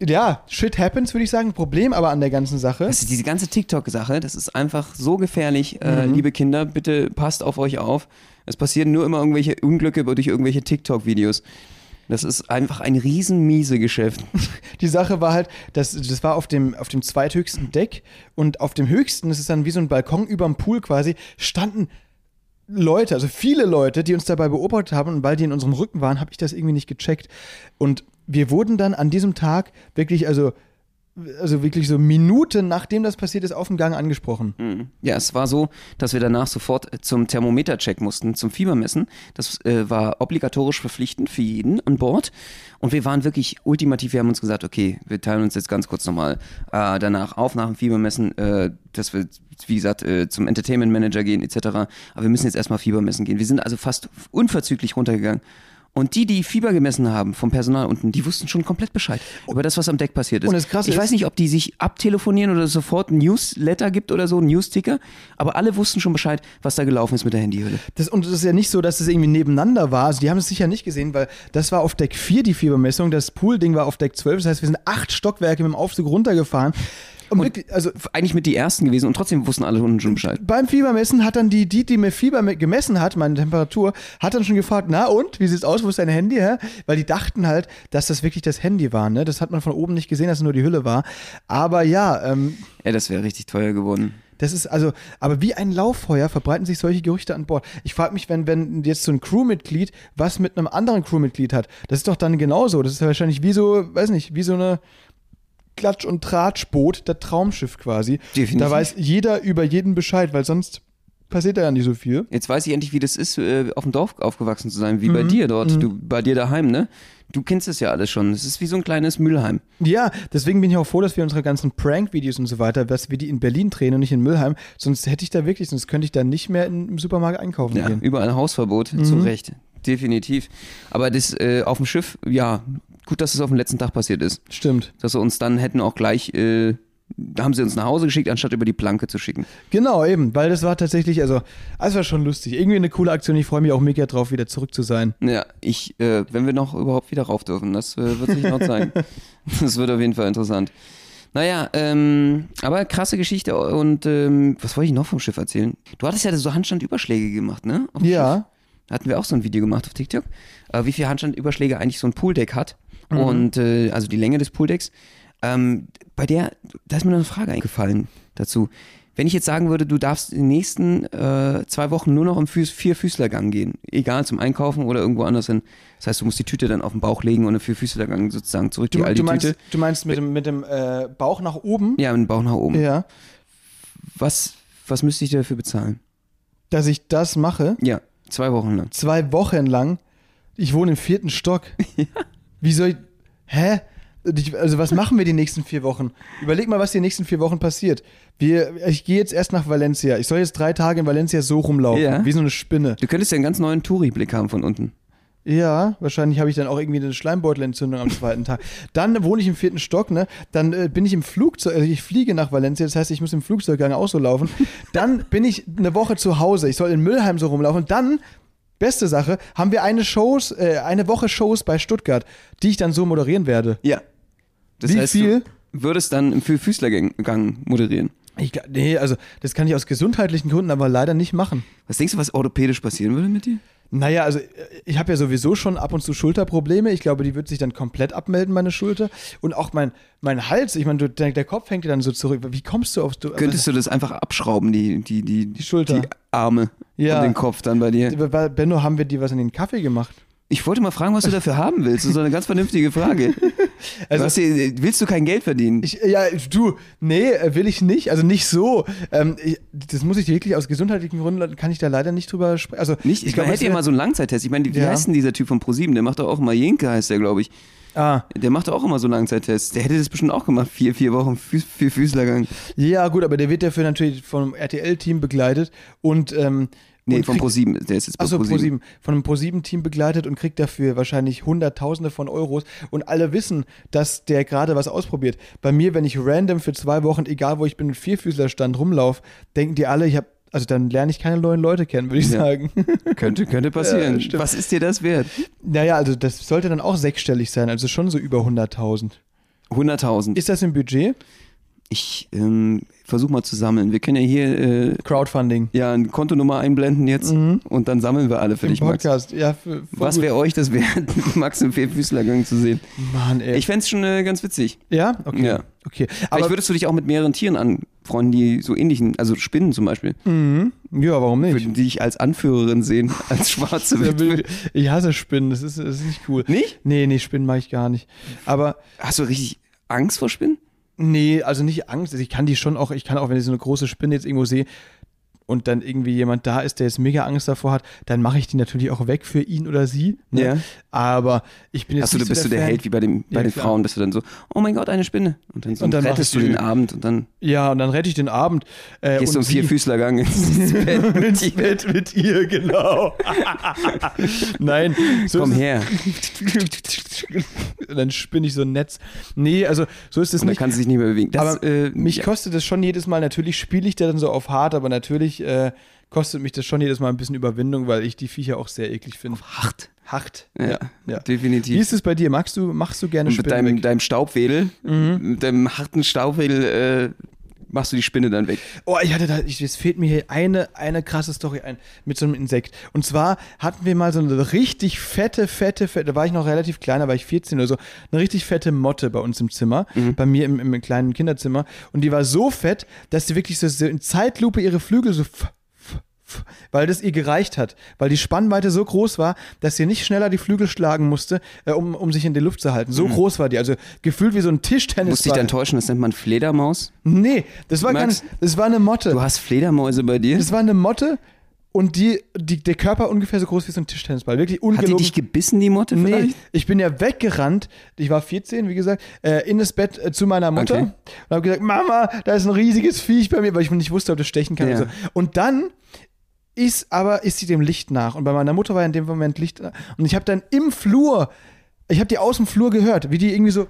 ja, shit happens, würde ich sagen. Problem aber an der ganzen Sache. Das ist diese ganze TikTok-Sache, das ist einfach so gefährlich. Äh, Mhm. liebe Kinder, bitte passt auf euch auf. Es passieren nur immer irgendwelche Unglücke durch irgendwelche TikTok-Videos. Das ist einfach ein riesen miese Geschäft. Die Sache war halt, das, das war auf dem, auf dem zweithöchsten Deck und auf dem höchsten, das ist dann wie so ein Balkon über dem Pool quasi, standen Leute, also viele Leute, die uns dabei beobachtet haben und weil die in unserem Rücken waren, habe ich das irgendwie nicht gecheckt. Und wir wurden dann an diesem Tag wirklich, also also wirklich so Minuten nachdem das passiert ist, auf dem Gang angesprochen. Ja, es war so, dass wir danach sofort äh, zum Thermometercheck mussten, zum Fiebermessen. Das äh, war obligatorisch verpflichtend für jeden an Bord. Und wir waren wirklich ultimativ, wir haben uns gesagt, okay, wir teilen uns jetzt ganz kurz nochmal äh, danach auf nach dem Fiebermessen, äh, dass wir, wie gesagt, äh, zum Entertainment Manager gehen etc. Aber wir müssen jetzt erstmal Fiebermessen gehen. Wir sind also fast unverzüglich runtergegangen. Und die, die Fieber gemessen haben vom Personal unten, die wussten schon komplett Bescheid über das, was am Deck passiert ist. Und das Krasse ich weiß nicht, ob die sich abtelefonieren oder sofort ein Newsletter gibt oder so, ein Newsticker, aber alle wussten schon Bescheid, was da gelaufen ist mit der Handyhülle. Das, und es ist ja nicht so, dass es irgendwie nebeneinander war. Also die haben es sicher nicht gesehen, weil das war auf Deck 4 die Fiebermessung, das Poolding war auf Deck 12. Das heißt, wir sind acht Stockwerke mit dem Aufzug runtergefahren. Und, wirklich, also Eigentlich mit die ersten gewesen und trotzdem wussten alle unten schon Bescheid. beim Fiebermessen hat dann die, die, die mir Fieber me- gemessen hat, meine Temperatur, hat dann schon gefragt, na und, wie sieht's aus, wo ist dein Handy, hä? Weil die dachten halt, dass das wirklich das Handy war, ne? Das hat man von oben nicht gesehen, dass es nur die Hülle war. Aber ja, ähm, Ja, das wäre richtig teuer geworden. das ist also, aber wie ein Lauffeuer verbreiten sich solche Gerüchte an Bord. Ich frage mich, wenn, wenn jetzt so ein Crewmitglied was mit einem anderen Crewmitglied hat, das ist doch dann genauso. Das ist ja wahrscheinlich wie so, weiß nicht, wie so eine Klatsch- und Tratschboot, das Traumschiff quasi. Definitiv. Da weiß jeder über jeden Bescheid, weil sonst passiert da ja nicht so viel. Jetzt weiß ich endlich, wie das ist, äh, auf dem Dorf aufgewachsen zu sein, wie bei dir dort, du, bei dir daheim, ne? Du kennst es ja alles schon. Es ist wie so ein kleines Mülheim. Ja, deswegen bin ich auch froh, dass wir unsere ganzen Prank-Videos und so weiter, dass wir die in Berlin drehen und nicht in Mülheim. Sonst hätte ich da wirklich, sonst könnte ich da nicht mehr im Supermarkt einkaufen Ja, gehen. überall Hausverbot, zu Recht. Definitiv. Aber das äh, auf dem Schiff, ja, gut, dass es auf dem letzten Tag passiert ist. Stimmt. Dass sie uns dann hätten auch gleich, äh, da haben sie uns nach Hause geschickt, anstatt über die Planke zu schicken. Genau, eben, weil das war tatsächlich, also, es war schon lustig. Irgendwie eine coole Aktion. Ich freue mich auch mega drauf, wieder zurück zu sein. Ja, ich, äh, wenn wir noch überhaupt wieder rauf dürfen, das äh, wird sich noch zeigen. das wird auf jeden Fall interessant. Naja, ähm, aber krasse Geschichte und ähm, was wollte ich noch vom Schiff erzählen? Du hattest ja so Handstandüberschläge gemacht, ne? Schiff. Ja, Da hatten wir auch so ein Video gemacht auf TikTok, äh, wie viel Handstandüberschläge eigentlich so ein Pooldeck hat. Und äh, also die Länge des Pooldecks. Ähm, bei der, da ist mir noch eine Frage eingefallen dazu. Wenn ich jetzt sagen würde, du darfst in den nächsten äh, zwei Wochen nur noch im Füß Vierfüßlergang gehen, egal zum Einkaufen oder irgendwo anders hin. Das heißt, du musst die Tüte dann auf den Bauch legen und im Vierfüßlergang sozusagen zurück du, die alte du, meinst, Tüte. du meinst mit dem, mit dem äh, Bauch nach oben? Ja, mit dem Bauch nach oben. Ja. Was, was müsste ich dafür bezahlen? Dass ich das mache, Ja, zwei Wochen lang. zwei Wochen lang. Ich wohne im vierten Stock. Wie soll ich. Hä? Also, was machen wir die nächsten vier Wochen? Überleg mal, was die nächsten vier Wochen passiert. Wir, ich gehe jetzt erst nach Valencia. Ich soll jetzt drei Tage in Valencia so rumlaufen. Ja. Wie so eine Spinne. Du könntest ja einen ganz neuen Touri-Blick haben von unten. Ja, wahrscheinlich habe ich dann auch irgendwie eine Schleimbeutelentzündung am zweiten Tag. Dann wohne ich im vierten Stock, ne? Dann äh, bin ich im Flugzeug, also ich fliege nach Valencia, das heißt, ich muss im Flugzeuggang auch so laufen. Dann bin ich eine Woche zu Hause, ich soll in Müllheim so rumlaufen. Dann, beste Sache, haben wir eine Shows, äh, eine Woche Shows bei Stuttgart, die ich dann so moderieren werde. Ja. Das Wie heißt, viel? du würdest dann im Füßlergang moderieren. Ich, nee, also das kann ich aus gesundheitlichen Gründen aber leider nicht machen. Was denkst du, was orthopädisch passieren würde mit dir? Naja, also ich habe ja sowieso schon ab und zu Schulterprobleme. Ich glaube, die wird sich dann komplett abmelden, meine Schulter. Und auch mein, mein Hals, ich meine, der, der Kopf hängt dir dann so zurück. Wie kommst du auf... Du, Könntest du das einfach abschrauben, die, die, die, Die Schulter. die Arme Ja. und den Kopf dann bei dir? Bei Benno haben wir dir was in den Kaffee gemacht. Ich wollte mal fragen, was du dafür haben willst. Das ist so eine ganz vernünftige Frage. Also- was, willst du kein Geld verdienen? Ich, ja, du, nee, will ich nicht. Also nicht so. Ähm, ich, das muss ich dir wirklich aus gesundheitlichen Gründen, kann ich da leider nicht drüber sprechen. Also, Nicht? Ich, glaub, man das hätte ja mal so einen Langzeittest. Ich meine, wie Ja. heißt denn dieser Typ von ProSieben? Der macht doch auch immer Jenke, heißt der, glaube ich. Ah, Der macht doch auch immer so Langzeittests. Der hätte das bestimmt auch gemacht. Vier, vier Wochen Füß, vier Füßlergang. ja, gut, aber der wird dafür natürlich vom RTL-Team begleitet und. Ähm, Nee, von ProSieben. Der ist jetzt bei Achso, ProSieben. Pro7. Von einem Pro7-Team begleitet und kriegt dafür wahrscheinlich Hunderttausende von Euros. Und alle wissen, dass der gerade was ausprobiert. Bei mir, wenn ich random für zwei Wochen, egal wo ich bin, mit Vierfüßlerstand rumlaufe, denken die alle, ich habe. Also dann lerne ich keine neuen Leute kennen, würde ich Ja. sagen. Könnte, könnte passieren. Ja, stimmt. was ist dir das wert? naja, also das sollte dann auch sechsstellig sein, also schon so über 100.000. 100.000. Ist das im Budget? Ich ähm, versuche mal zu sammeln. Wir können ja hier äh, Crowdfunding. ja eine Kontonummer einblenden jetzt und dann sammeln wir alle für Im dich, Max. Podcast. Ja, für, voll Was wäre euch das wert, Max im Vierfüßlergang zu sehen? Mann, ey. Ich fände es schon äh, ganz witzig. ja? Okay. Ja. Okay. Vielleicht Aber, würdest du dich auch mit mehreren Tieren anfreunden, die so ähnlichen, also Spinnen zum Beispiel, mhm. ja, warum nicht? würden die dich als Anführerin sehen, als schwarze Witwe. Ich hasse Spinnen, das ist, das ist nicht cool. Nicht? Nee, nee, Spinnen mag ich gar nicht. Aber Hast du richtig Angst vor Spinnen? Nee, also nicht Angst. Also ich kann die schon auch, ich kann auch, wenn ich so eine große Spinne jetzt irgendwo sehe und dann irgendwie jemand da ist, der jetzt mega Angst davor hat, dann mache ich die natürlich auch weg für ihn oder sie. Ne? Ja. Aber ich bin jetzt Achso, du bist so du der Fan. Held wie bei, dem, bei Ja, den klar. Frauen, bist du dann so, oh mein Gott, eine Spinne. Und dann, so Und dann rettest du den Abend und dann Ja, und dann rette ich den Abend. Äh, gehst du im Vierfüßlergang ins Bett. ins Bett mit ihr, genau. Nein, so Komm her. dann spinne ich so ein Netz. Nee, also so ist es Und dann nicht. kann sie sich nicht mehr bewegen. Das, aber äh, mich ja. kostet das schon jedes Mal, natürlich spiele ich da dann so auf hart, aber natürlich äh, kostet mich das schon jedes Mal ein bisschen Überwindung, weil ich die Viecher auch sehr eklig finde. hart. Hart. Ja, ja. definitiv. Wie ist es bei dir? Magst du, machst du gerne Und mit Spinnen deinem, deinem Staubwedel, Mhm. mit deinem harten Staubwedel äh, machst du die Spinne dann weg. Oh, ich hatte da, ich, es fehlt mir hier eine, eine krasse Story ein mit so einem Insekt. Und zwar hatten wir mal so eine richtig fette, fette, fette, da war ich noch relativ klein, da war ich 14 oder so, eine richtig fette Motte bei uns im Zimmer, bei mir im, im kleinen Kinderzimmer. Und die war so fett, dass sie wirklich so, in Zeitlupe ihre Flügel so weil das ihr gereicht hat, weil die Spannweite so groß war, dass sie nicht schneller die Flügel schlagen musste, äh, um, um sich in die Luft zu halten. So groß war die, also gefühlt wie so ein Tischtennis. Musste ich dann täuschen, das nennt man Fledermaus. Nee, das war, Max, kein, das war eine Motte. Du hast Fledermäuse bei dir? Das war eine Motte und die, die, der Körper ungefähr so groß wie so ein Tischtennisball. Wirklich Hat die ungelogen. dich gebissen, die Motte Nee, vielleicht? ich bin ja weggerannt. Ich war 14, wie gesagt, äh, in das Bett äh, zu meiner Mutter Okay. und habe gesagt, Mama, da ist ein riesiges Viech bei mir, weil ich nicht wusste, ob das stechen kann. Ja. Und, so. und dann ist aber ist sie dem Licht nach und bei meiner Mutter war in dem Moment Licht nach. und ich habe dann im Flur ich habe die aus dem Flur gehört, wie die irgendwie so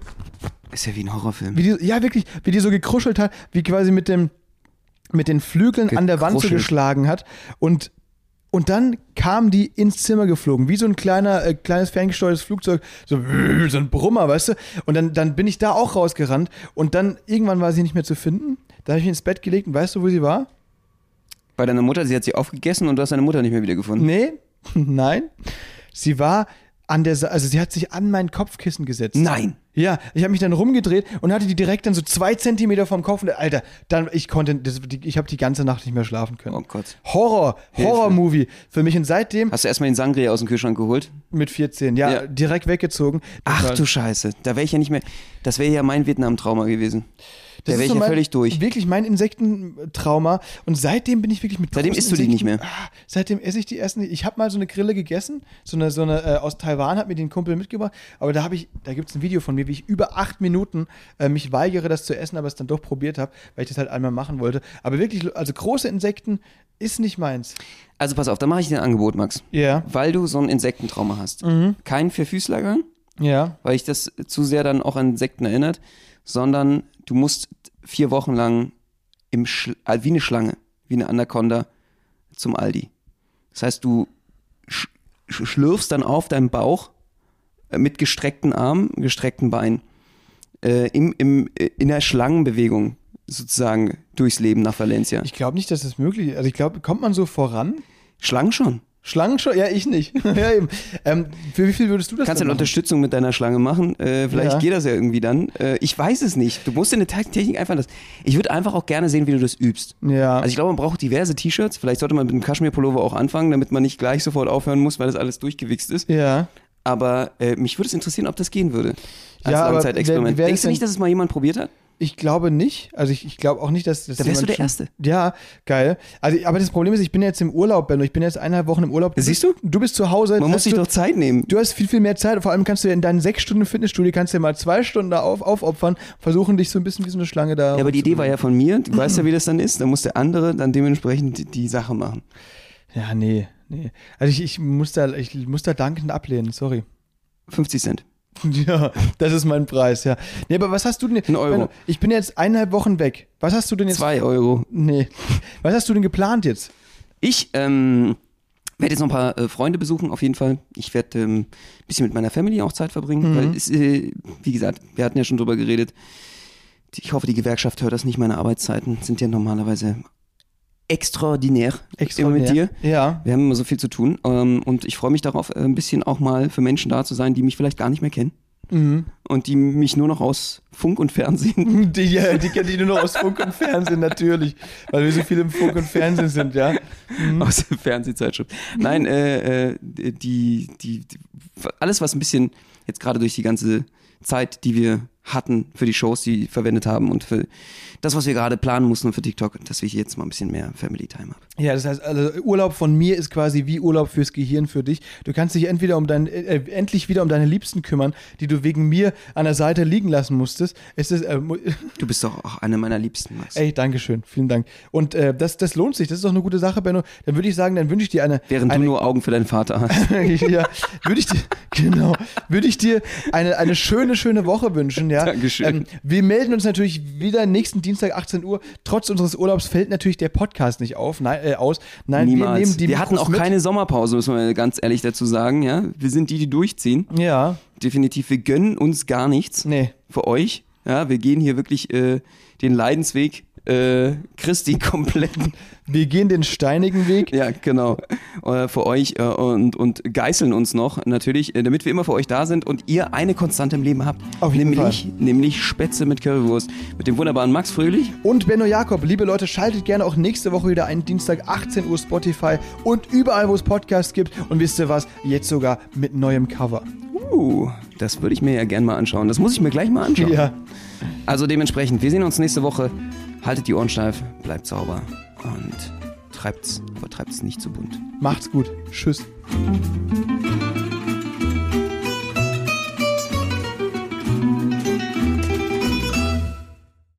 Ist ja wie ein Horrorfilm. wie die, ja, wirklich, wie die so gekruschelt hat, wie quasi mit dem, mit den Flügeln an der Wand so geschlagen hat. Und, und dann kam die ins Zimmer geflogen, wie so ein kleiner, äh, kleines ferngesteuertes Flugzeug, so, so ein Brummer, weißt du? Und dann, dann bin ich da auch rausgerannt und dann irgendwann war sie nicht mehr zu finden. Da habe ich mich ins Bett gelegt und weißt du, wo sie war? Bei deiner Mutter, sie hat sie aufgegessen und du hast deine Mutter nicht mehr wiedergefunden. Nee, nein. Sie war an der, Sa- also sie hat sich an mein Kopfkissen gesetzt. Nein. Ja, ich habe mich dann rumgedreht und hatte die direkt dann so zwei Zentimeter vom Kopf. Und, Alter, dann ich konnte, das, die, ich habe die ganze Nacht nicht mehr schlafen können. Oh Gott. Horror. Horror-Movie für mich. Und seitdem Hast du erstmal den Sangria aus dem Kühlschrank geholt? mit 14, ja, Ja. direkt weggezogen. Ach du Scheiße. Da wäre ich ja nicht mehr. Das wäre ja mein Vietnam-Trauma gewesen. Das Da ist wäre ich ja völlig durch. Wirklich mein Insektentrauma. Und seitdem bin ich wirklich mit Seitdem isst du die nicht mehr. Ah, seitdem esse ich die ersten. Ich habe mal so eine Grille gegessen. So eine, so eine äh, aus Taiwan hat mir den Kumpel mitgebracht. Aber da habe ich, da gibt es ein Video von mir, wie ich über acht Minuten äh, mich weigere, das zu essen, aber es dann doch probiert habe, weil ich das halt einmal machen wollte. Aber wirklich, also große Insekten ist nicht meins. Also pass auf, da mache ich dir ein Angebot, Max. Ja. Weil du so ein Insektentrauma hast. Mhm. Kein Vierfüßlergang, Ja. weil ich das zu sehr dann auch an Insekten erinnert, sondern du musst vier Wochen lang im Schl äh, wie eine Schlange, wie eine Anaconda zum Aldi. Das heißt, du sch sch- schlürfst dann auf deinem Bauch äh, mit gestreckten Armen, gestreckten Beinen äh, im, im, äh, in der Schlangenbewegung sozusagen durchs Leben nach Valencia. Ich glaube nicht, dass das möglich ist. Also ich glaube, kommt man so voran? Schlangen schon. Schlangen schon? Ja, ich nicht. ja, eben. Ähm, für wie viel würdest du das Kannst du dann eine? Unterstützung mit deiner Schlange machen? Äh, vielleicht Ja. geht das ja irgendwie dann. Äh, ich weiß es nicht. Du musst in der Te- Technik einfach das. Ich würde einfach auch gerne sehen, wie du das übst. Ja. Also ich glaube, man braucht diverse T-Shirts. Vielleicht sollte man mit dem Kaschmir-Pullover auch anfangen, damit man nicht gleich sofort aufhören muss, weil das alles durchgewichst ist. ja. Aber äh, mich würde es interessieren, ob das gehen würde. Als Ja, Langzeitexperiment. wer- wer Denkst du nicht, dass es mal jemand probiert hat? Ich glaube nicht. Also ich, ich glaube auch nicht, dass das. Da wärst du der schon- Erste. Ja, geil. Also, aber das Problem ist, ich bin jetzt im Urlaub, Benno. Ich bin jetzt eineinhalb Wochen im Urlaub. Siehst bist, du? Du bist zu Hause. Man muss hast sich doch Zeit nehmen. du hast viel, viel mehr Zeit. Vor allem kannst du ja in deinen sechs Stunden Fitnessstudio kannst du mal zwei Stunden da auf, aufopfern, versuchen dich so ein bisschen wie so eine Schlange da. Ja, aber die Idee war ja von mir. Du weißt ja, wie das dann ist. Da muss der andere dann dementsprechend die, die Sache machen. Ja, nee, nee. Also ich, ich muss da, ich muss da dankend ablehnen. Sorry. 50 Cent. Ja, das ist mein Preis, ja. Nee, aber was hast du denn? Ein Euro. Ich bin jetzt eineinhalb Wochen weg. Was hast du denn jetzt? Zwei Euro. Nee. Was hast du denn geplant jetzt? Ich ähm, werde jetzt noch ein paar äh, Freunde besuchen, auf jeden Fall. Ich werde ähm, ein bisschen mit meiner Family auch Zeit verbringen, Mhm. weil es, äh, wie gesagt, wir hatten ja schon drüber geredet. Ich hoffe, die Gewerkschaft hört das nicht. Meine Arbeitszeiten sind ja normalerweise extraordinär, immer mit dir. Ja. Wir haben immer so viel zu tun ähm, und ich freue mich darauf, äh, ein bisschen auch mal für Menschen da zu sein, die mich vielleicht gar nicht mehr kennen Mhm. und die mich nur noch aus Funk und Fernsehen. Die, ja, die kennt ich nur noch aus Funk und Fernsehen, natürlich. Weil wir so viel im Funk und Fernsehen sind, ja. Mhm. Aus der Fernsehzeitschrift. Nein, äh, äh, die, die, die, alles, was ein bisschen jetzt gerade durch die ganze Zeit, die wir hatten für die Shows, die verwendet haben und für das, was wir gerade planen mussten für TikTok, dass wir jetzt mal ein bisschen mehr Family Time haben. Ja, das heißt, also Urlaub von mir ist quasi wie Urlaub fürs Gehirn für dich. Du kannst dich entweder um dein, äh, endlich wieder um deine Liebsten kümmern, die du wegen mir an der Seite liegen lassen musstest. Es ist, äh, du bist doch auch einer meiner Liebsten, Max. Ey, Dankeschön, vielen Dank. Und äh, das, das lohnt sich, das ist doch eine gute Sache, Benno. Dann würde ich sagen, dann wünsche ich dir eine. Während eine, du nur Augen für deinen Vater hast. ja, würde ich dir, genau, würde ich dir eine, eine schöne, schöne Woche wünschen, ja. Dankeschön. Ähm, wir melden uns natürlich wieder nächsten Dienstag 18 Uhr. Trotz unseres Urlaubs fällt natürlich der Podcast nicht auf, nein, äh, aus. Nein, Niemals. wir nehmen die Wir hatten Mikros auch mit. keine Sommerpause, muss man ganz ehrlich dazu sagen. Ja, wir sind die, die durchziehen. Ja, Definitiv, wir gönnen uns gar nichts nee. für euch. Ja, wir gehen hier wirklich äh, den Leidensweg äh, Christi komplett. Wir gehen den steinigen Weg. Ja, genau. Äh, für euch äh, und, und geißeln uns noch natürlich, äh, damit wir immer für euch da sind und ihr eine Konstante im Leben habt. Auf jeden nämlich, nämlich Spätzle mit Currywurst. Mit dem wunderbaren Max Fröhlich. Und Benno Jakob, liebe Leute, schaltet gerne auch nächste Woche wieder ein, Dienstag 18 Uhr Spotify und überall, wo es Podcasts gibt. Und wisst ihr was? Jetzt sogar mit neuem Cover. Uh, das würde ich mir ja gern mal anschauen. Das muss ich mir gleich mal anschauen. Ja. Also dementsprechend, wir sehen uns nächste Woche. Haltet die Ohren steif, bleibt sauber und treibt's, aber treibt's nicht zu bunt. Macht's gut. Tschüss.